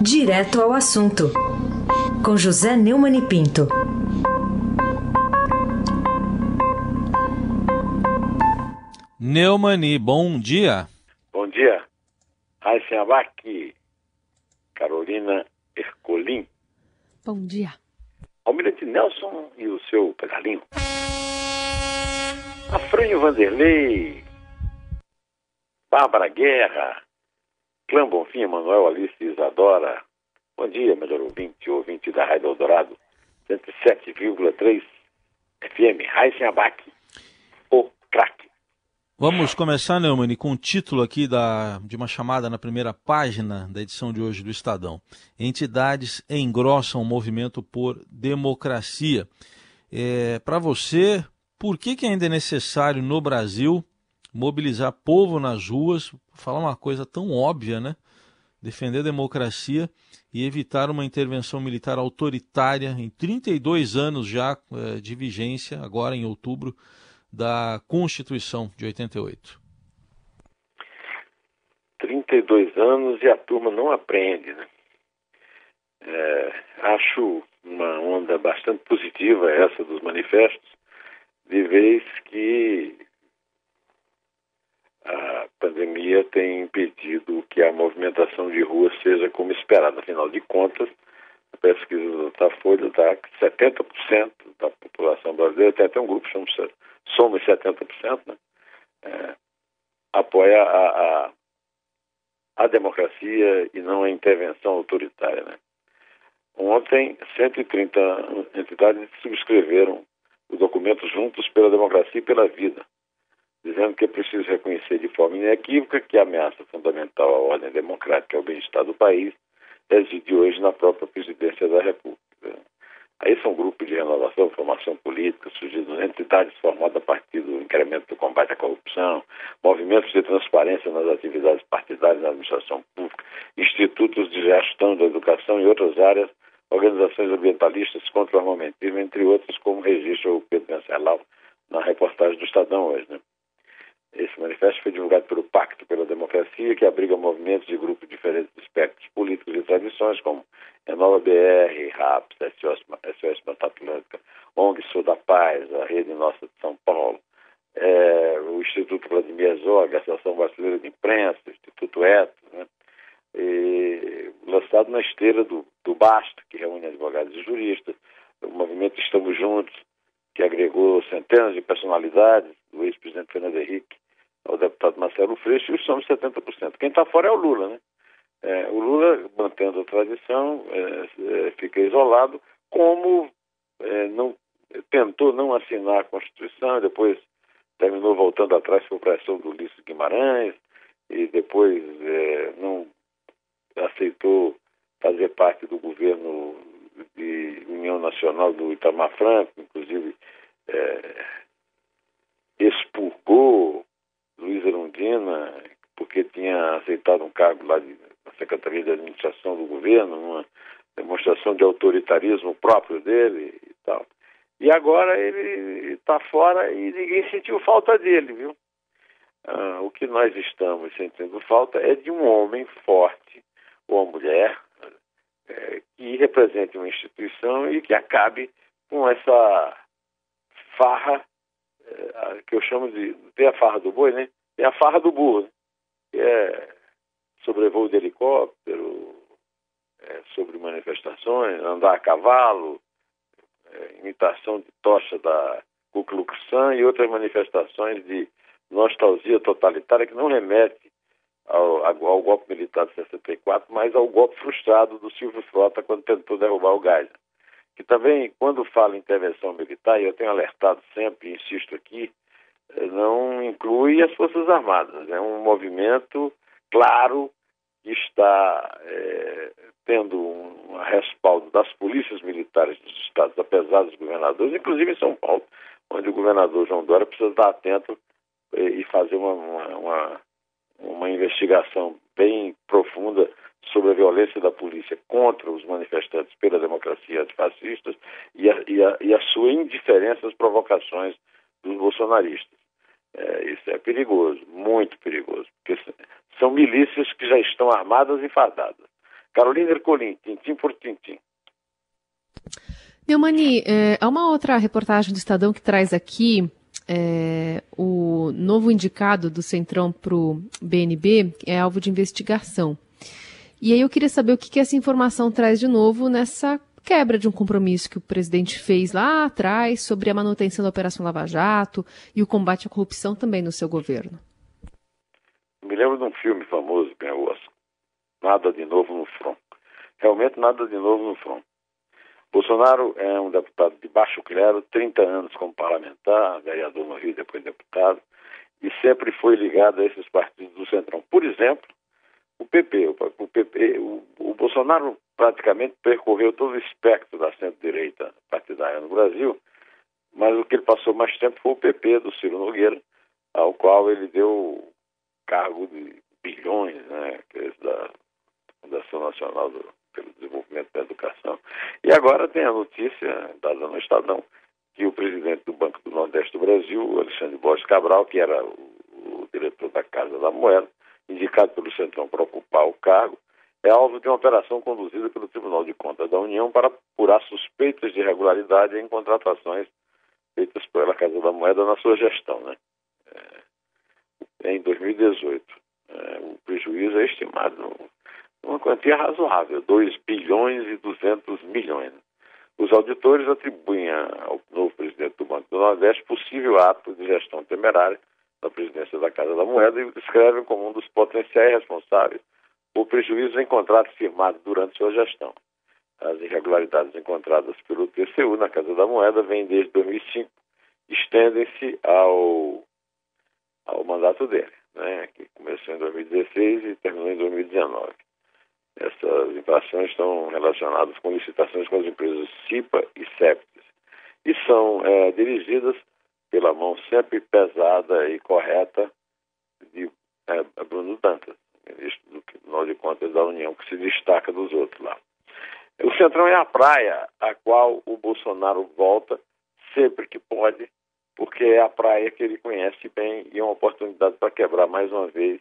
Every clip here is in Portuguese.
Direto ao assunto, com José Neumann e Pinto. Neumani, bom dia. Bom dia. Raíssen Abac, Carolina Ercolim. Bom dia. Almirante Nelson e o seu pedalinho. Afrânio Vanderlei, Bárbara Guerra, Clã Bonfim, Manuel Alice Isadora. Bom dia, melhor ouvinte, ouvinte da Rádio Eldorado, 107,3 FM, Raíssen Abac, o craque. Vamos começar, Neumann, com o título aqui da, de uma chamada na primeira página da edição de hoje do Estadão. Entidades engrossam o movimento por democracia. É, Para você, por que, que ainda é necessário no Brasil mobilizar povo nas ruas, falar uma coisa tão óbvia, né? Defender a democracia e evitar uma intervenção militar autoritária em 32 anos já eh, de vigência, agora em outubro, da Constituição de 88. 32 anos e a turma não aprende, né? É, acho uma onda bastante positiva essa dos manifestos, de vez que a pandemia tem impedido que a movimentação de rua seja como esperado. Afinal de contas, a pesquisa da Datafolha dá que 70% da população brasileira, tem até um grupo que chama Somos 70%, né? É, apoia a, a, a, democracia e não a intervenção autoritária. Né? Ontem, 130 entidades subscreveram o documento Juntos pela Democracia e pela Vida, dizendo que é preciso reconhecer de forma inequívoca que a ameaça fundamental à ordem democrática e ao bem-estar do país reside hoje na própria presidência da República. Aí são grupos de renovação, formação política, surgindo entidades formadas a partir do incremento do combate à corrupção, movimentos de transparência nas atividades partidárias na administração pública, institutos de gestão da educação e outras áreas, organizações ambientalistas contra o armamentismo, entre outros, como registra o Pedro Venceslau na reportagem do Estadão hoje. Né? Esse manifesto foi divulgado pelo Pacto pela Democracia, que abriga movimentos de grupos diferentes de espectros políticos e tradições, como Renova BR, RAPS, SOS, SOS Mata Atlântica, ONG Sul da Paz, a Rede Nossa de São Paulo, é, o Instituto Vladimir Herzog, a Associação Brasileira de Imprensa, o Instituto Etos, né? E, lançado na esteira do, do BASTA, que reúne advogados e juristas, o movimento Estamos Juntos, que agregou centenas de personalidades, do ex-presidente Fernando Henrique ao deputado Marcelo Freixo, e os somos 70%. Quem está fora é o Lula, né? É, o Lula, mantendo a tradição, é, é, fica isolado, como é, não, tentou não assinar a Constituição, depois terminou voltando atrás por pressão do Ulisses Guimarães, e depois é, não aceitou fazer parte do governo de União Nacional do Itamar Franco, inclusive é, expurgou Luiz Erundina porque tinha aceitado um cargo lá de, na Secretaria de Administração do governo, uma demonstração de autoritarismo próprio dele e tal. E agora ele está fora e ninguém sentiu falta dele, viu? Ah, o que nós estamos sentindo falta é de um homem forte, ou uma mulher, é, que represente uma instituição e que acabe com essa farra, que eu chamo de. Tem a farra do boi, né? Tem a farra do burro, né? que é sobrevoo de helicóptero, é, sobre manifestações, andar a cavalo, é, imitação de tocha da Ku Klux Klan e outras manifestações de nostalgia totalitária que não remete ao, ao, golpe militar de 64, mas ao golpe frustrado do Silvio Frota quando tentou derrubar o Geisel. Que também, quando fala em intervenção militar, e eu tenho alertado sempre, insisto aqui, eh, não inclui as Forças Armadas. É um movimento claro que está é, tendo um respaldo das polícias militares dos estados, apesar dos governadores, inclusive em São Paulo, onde o governador João Dória precisa estar atento e, e fazer uma, uma, uma uma investigação bem profunda sobre a violência da polícia contra os manifestantes pela democracia antifascistas e a, e a, e a sua indiferença às provocações dos bolsonaristas. É, isso é perigoso, muito perigoso, porque são milícias que já estão armadas e fardadas. Carolina Ercolim, tintim por tintim. Neumani, é, há uma outra reportagem do Estadão que traz aqui é, o novo indicado do Centrão para o BNB é alvo de investigação. E aí eu queria saber o que, que essa informação traz de novo nessa quebra de um compromisso que o presidente fez lá atrás sobre a manutenção da Operação Lava Jato e o combate à corrupção também no seu governo. Me lembro de um filme famoso, Oscar. Nada de novo no front. Realmente nada de novo no front. Bolsonaro é um deputado de baixo clero, 30 anos como parlamentar, vereador no Rio, depois deputado, e sempre foi ligado a esses partidos do Centrão. Por exemplo, PP. O, PP, o, o Bolsonaro praticamente percorreu todo o espectro da centro-direita partidária no Brasil, mas o que ele passou mais tempo foi o PP do Ciro Nogueira, ao qual ele deu cargo de bilhões, né, é da Fundação Nacional do, pelo Desenvolvimento da Educação. E agora tem a notícia dada no Estadão que o presidente do Banco do Nordeste do Brasil, Alexandre Borges Cabral, que era o, o diretor da Casa da Moeda, indicado pelo Centrão para ocupar o cargo, é alvo de uma operação conduzida pelo Tribunal de Contas da União para apurar suspeitas de irregularidade em contratações feitas pela Casa da Moeda na sua gestão. Né? É, em 2018, é, o prejuízo é estimado uma quantia razoável, 2 bilhões e 200 milhões. Os auditores atribuem ao novo presidente do Banco do Nordeste possível ato de gestão temerária da presidência da Casa da Moeda e o descrevem como um dos potenciais responsáveis por prejuízos em contratos firmados durante sua gestão. As irregularidades encontradas pelo TCU na Casa da Moeda vêm desde 2005, estendem-se ao, ao mandato dele, né, que começou em 2016 e terminou em 2019. Essas infrações estão relacionadas com licitações com as empresas CIPA e CEPTES e são é, dirigidas pela mão sempre pesada e correta de é, Bruno Dantas, ministro do Tribunal de Contas da União, que se destaca dos outros lá. O Centrão é a praia a qual o Bolsonaro volta sempre que pode, porque é a praia que ele conhece bem e é uma oportunidade para quebrar mais uma vez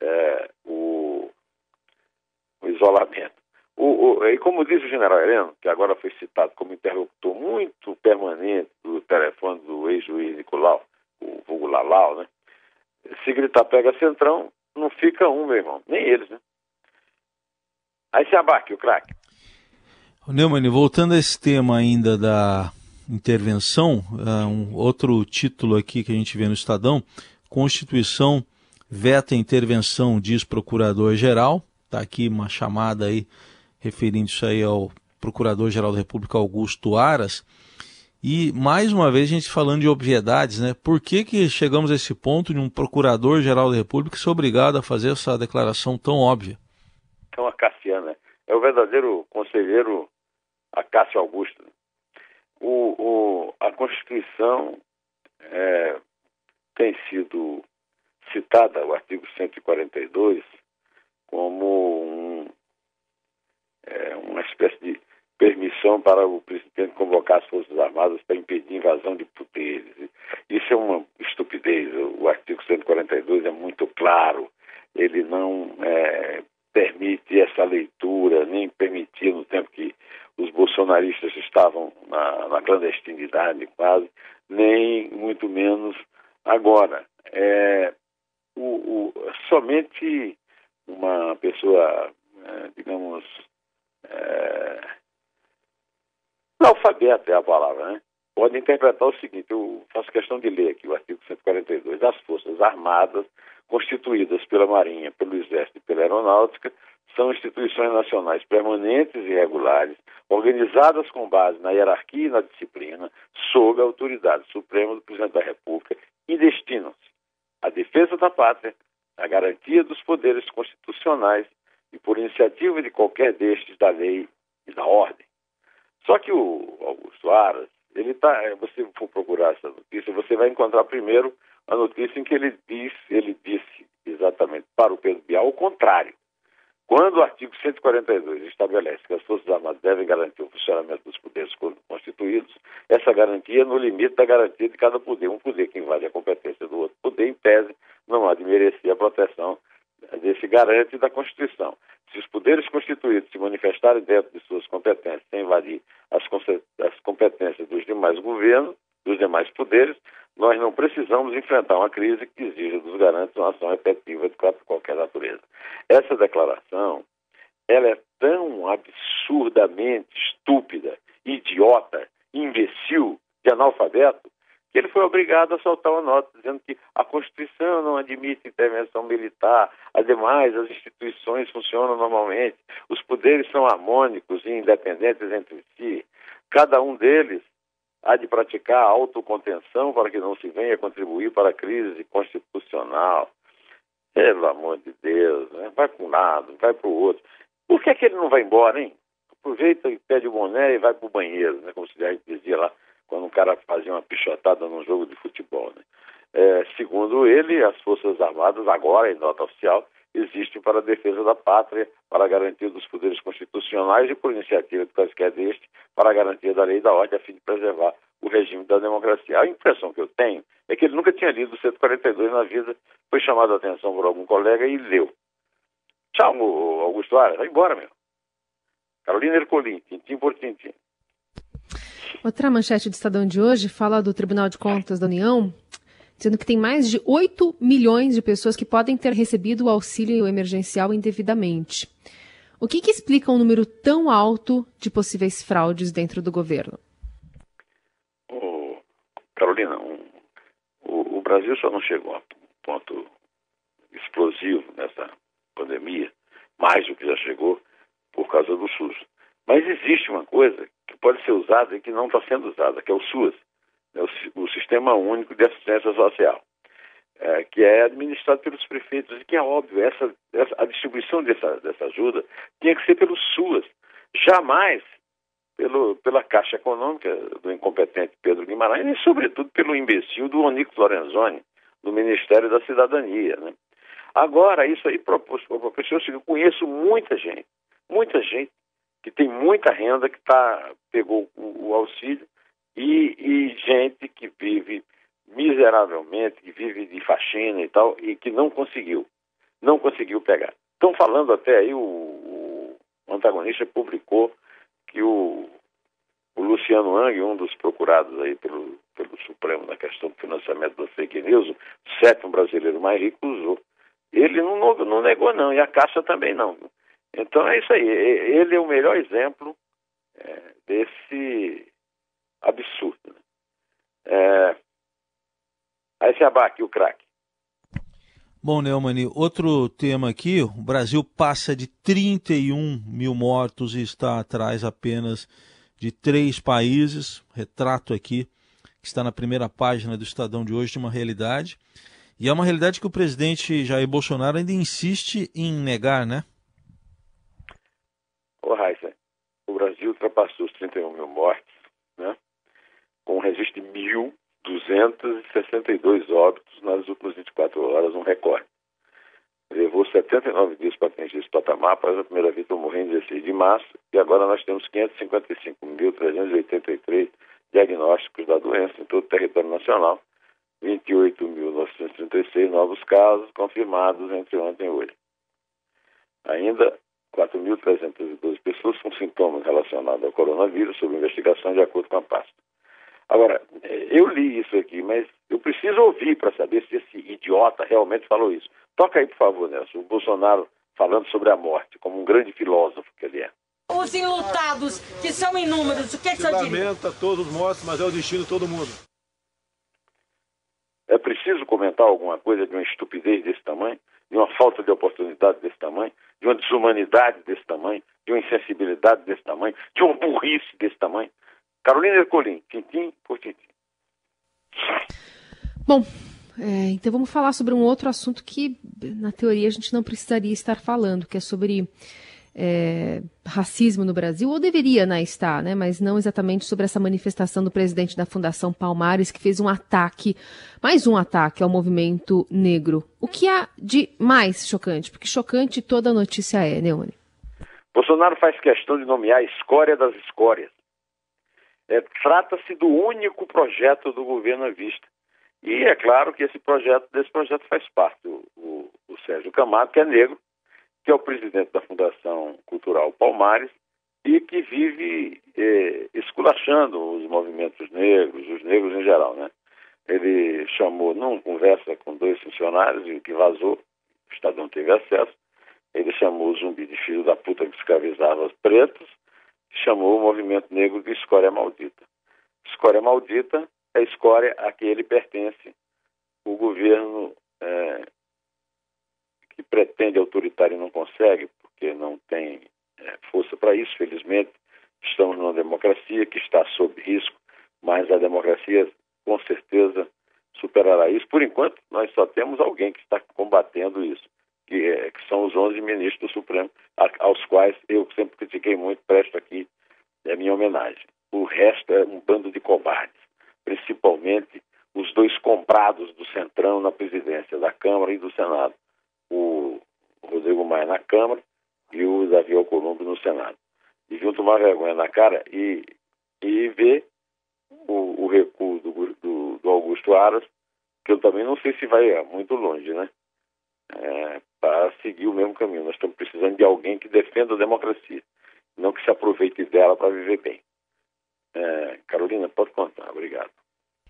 é, o, o, isolamento. O, o, e como diz o general Heleno, que agora foi citado como interlocutor muito permanente do telefone do ex-juiz Nicolau, o vulgo Lalau, né? Se gritar pega centrão, não fica um, meu irmão. Nem eles, né? Aí se abaque o craque. Neumann, voltando a esse tema ainda da intervenção, uh, um outro título aqui que a gente vê no Estadão, Constituição veta intervenção, diz Procurador-Geral. Está aqui uma chamada aí referindo isso aí ao Procurador-Geral da República, Augusto Aras. E, mais uma vez, a gente falando de obviedades, né? Por que, que chegamos a esse ponto de um Procurador-Geral da República ser obrigado a fazer essa declaração tão óbvia? Então, a Cassiana né? é o verdadeiro conselheiro Acácio Augusto. O, o, a Constituição é, tem sido citada, o artigo 142, como um, é, uma espécie de permissão para o presidente convocar as Forças Armadas para impedir invasão de poderes. Isso é uma estupidez. O artigo 142 é muito claro. Ele não é, permite essa leitura, nem permitia no tempo que os bolsonaristas estavam na, na clandestinidade quase, nem muito menos agora. É, o, o, somente uma pessoa, é, digamos, é, Analfabeto é a palavra, né? Pode interpretar o seguinte: eu faço questão de ler aqui o artigo 142. As Forças Armadas, constituídas pela Marinha, pelo Exército e pela Aeronáutica, são instituições nacionais permanentes e regulares, organizadas com base na hierarquia e na disciplina, sob a autoridade suprema do Presidente da República e destinam-se à defesa da pátria, à garantia dos poderes constitucionais e, por iniciativa de qualquer destes, da lei e da ordem. Só que o Augusto Aras, ele tá, é, você for procurar essa notícia, você vai encontrar primeiro a notícia em que ele disse, ele disse exatamente para o Pedro Bial o contrário. Quando o artigo 142 estabelece que as Forças Armadas devem garantir o funcionamento dos poderes constituídos, essa garantia no limite da garantia de cada poder. Um poder que invade a competência do outro poder, em tese, não há de merecer a proteção desse garante da Constituição. Se os poderes constituídos se manifestarem dentro de suas competências sem invadir as, as competências dos demais governos, dos demais poderes, nós não precisamos enfrentar uma crise que exija dos garantes uma ação efetiva de qualquer natureza. Essa declaração, ela é tão absurdamente estúpida, idiota, imbecil, de analfabeto, que ele foi obrigado a soltar uma nota dizendo que a Constituição não admite intervenção militar, ademais as instituições funcionam normalmente, os poderes são harmônicos e independentes entre si, cada um deles há de praticar autocontenção para que não se venha contribuir para a crise constitucional. Pelo amor de Deus, né? vai para um lado, vai para o outro. Por que, é que ele não vai embora, hein? Aproveita e pede o boné e vai para o banheiro, né? como se já dizia lá quando um cara fazia uma pichotada num jogo de futebol. Né? É, segundo ele, as Forças Armadas, agora em nota oficial, existem para a defesa da pátria, para a garantia dos poderes constitucionais e, por iniciativa de quaisquer deste, para a garantia da lei e da ordem, a fim de preservar o regime da democracia. A impressão que eu tenho é que ele nunca tinha lido o 142 na vida, foi chamado a atenção por algum colega e leu. Tchau, Augusto Aras, vai embora, meu. Carolina Ercolim, tintim por tintim. Outra manchete do Estadão de hoje fala do Tribunal de Contas da União, dizendo que tem mais de 8 milhões de pessoas que podem ter recebido o auxílio emergencial indevidamente. O que, que explica um número tão alto de possíveis fraudes dentro do governo? Oh, Carolina, um, o, o Brasil só não chegou a ponto explosivo nessa pandemia, mais do que já chegou, por causa do SUS. Mas existe uma coisa pode ser usada e que não está sendo usada, que é o SUAS, né, o, o, Sistema Único de Assistência Social, é, que é administrado pelos prefeitos e que é óbvio, essa, essa, a distribuição dessa, dessa ajuda tinha que ser pelo SUAS, jamais pelo, pela Caixa Econômica do incompetente Pedro Guimarães e, sobretudo, pelo imbecil do Onico Lorenzoni, do Ministério da Cidadania. Né? Agora, isso aí propôs, professor, eu conheço muita gente, muita gente que tem muita renda, que tá, pegou o, o auxílio, e, e, gente que vive miseravelmente, que vive de faxina e tal, e que não conseguiu, não conseguiu pegar. Estão falando até aí, o, o antagonista publicou que o, o Luciano Ang, um dos procurados aí pelo, pelo Supremo na questão do financiamento da fake news, o sétimo brasileiro mais rico, usou. Ele não, não negou, não, e a Caixa também não. Então é isso aí. Ele é o melhor exemplo é, desse absurdo. Né? É... Aí se abaque o craque. Bom, Neumani, outro tema aqui: o Brasil passa de 31 mil mortos e está atrás apenas de três países. Retrato aqui, que está na primeira página do Estadão de hoje, de uma realidade. E é uma realidade que o presidente Jair Bolsonaro ainda insiste em negar, né? Ô, Raíssa, o Brasil ultrapassou os 31 mil mortes, né? com um registro de 1.262 óbitos nas últimas 24 horas, um recorde. Levou 79 dias para atingir esse patamar, após a primeira vítima morrer em 16 de março, e agora nós temos 555.383 diagnósticos da doença em todo o território nacional, 28.936 novos casos confirmados entre ontem e hoje. Ainda 4.312 pessoas com sintomas relacionados ao coronavírus sob investigação de acordo com a pasta. Agora, eh, eu li isso aqui, mas eu preciso ouvir para saber se esse idiota realmente falou isso. Toca aí, por favor, Nelson, o Bolsonaro falando sobre a morte, como um grande filósofo que ele é. Os enlutados, que são inúmeros, o que, é que você diz? Lamenta todos mortos, mas é o destino de todo mundo. É preciso comentar alguma coisa de uma estupidez desse tamanho, de uma falta de oportunidade desse tamanho, de uma desumanidade desse tamanho, de uma insensibilidade desse tamanho, de uma burrice desse tamanho. Carolina Ercolim, tintim por tintim. Bom, é, então vamos falar sobre um outro assunto que, na teoria, a gente não precisaria estar falando, que é sobre é, racismo no Brasil, ou deveria né, estar, né, mas não exatamente sobre essa manifestação do presidente da Fundação Palmares, que fez um ataque, mais um ataque ao movimento negro. O que há de mais chocante? Porque chocante toda notícia é, Neone. Bolsonaro faz questão de nomear a escória das escórias. É, Trata-se do único projeto do governo à vista. E é claro que esse projeto, desse projeto faz parte o, o, o Sérgio Camargo, que é negro, que é o presidente da Fundação Cultural Palmares, e que vive eh, esculachando os movimentos negros, os negros em geral, né? Ele chamou, numa conversa com dois funcionários, e que vazou, o Estadão teve acesso, ele chamou o zumbi de filho da puta que escravizava os pretos, chamou o movimento negro de escória maldita. Escória maldita é a escória a que ele pertence. O governo é, pretende autoritário não consegue, porque não tem é, força para isso, felizmente. Estamos numa democracia que está sob risco, mas a democracia com certeza superará isso. Por enquanto, nós só temos alguém que está combatendo isso, que, é, que são os 11 ministros do Supremo, a, aos quais eu sempre critiquei muito, presto aqui é minha homenagem. O resto é um bando de cobardes, principalmente os dois comprados do Centrão na presidência da Câmara e do Senado. Rodrigo Maia na Câmara e o Davi Alcolumbre no Senado. E junto uma vergonha na cara e, e ver o, o recuo do, do, do, Augusto Aras, que eu também não sei se vai muito longe, né? É, para seguir o mesmo caminho. Nós estamos precisando de alguém que defenda a democracia, não que se aproveite dela para viver bem. É, Carolina, pode contar, obrigado.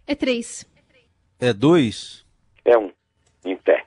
É três. É dois? É um, em pé.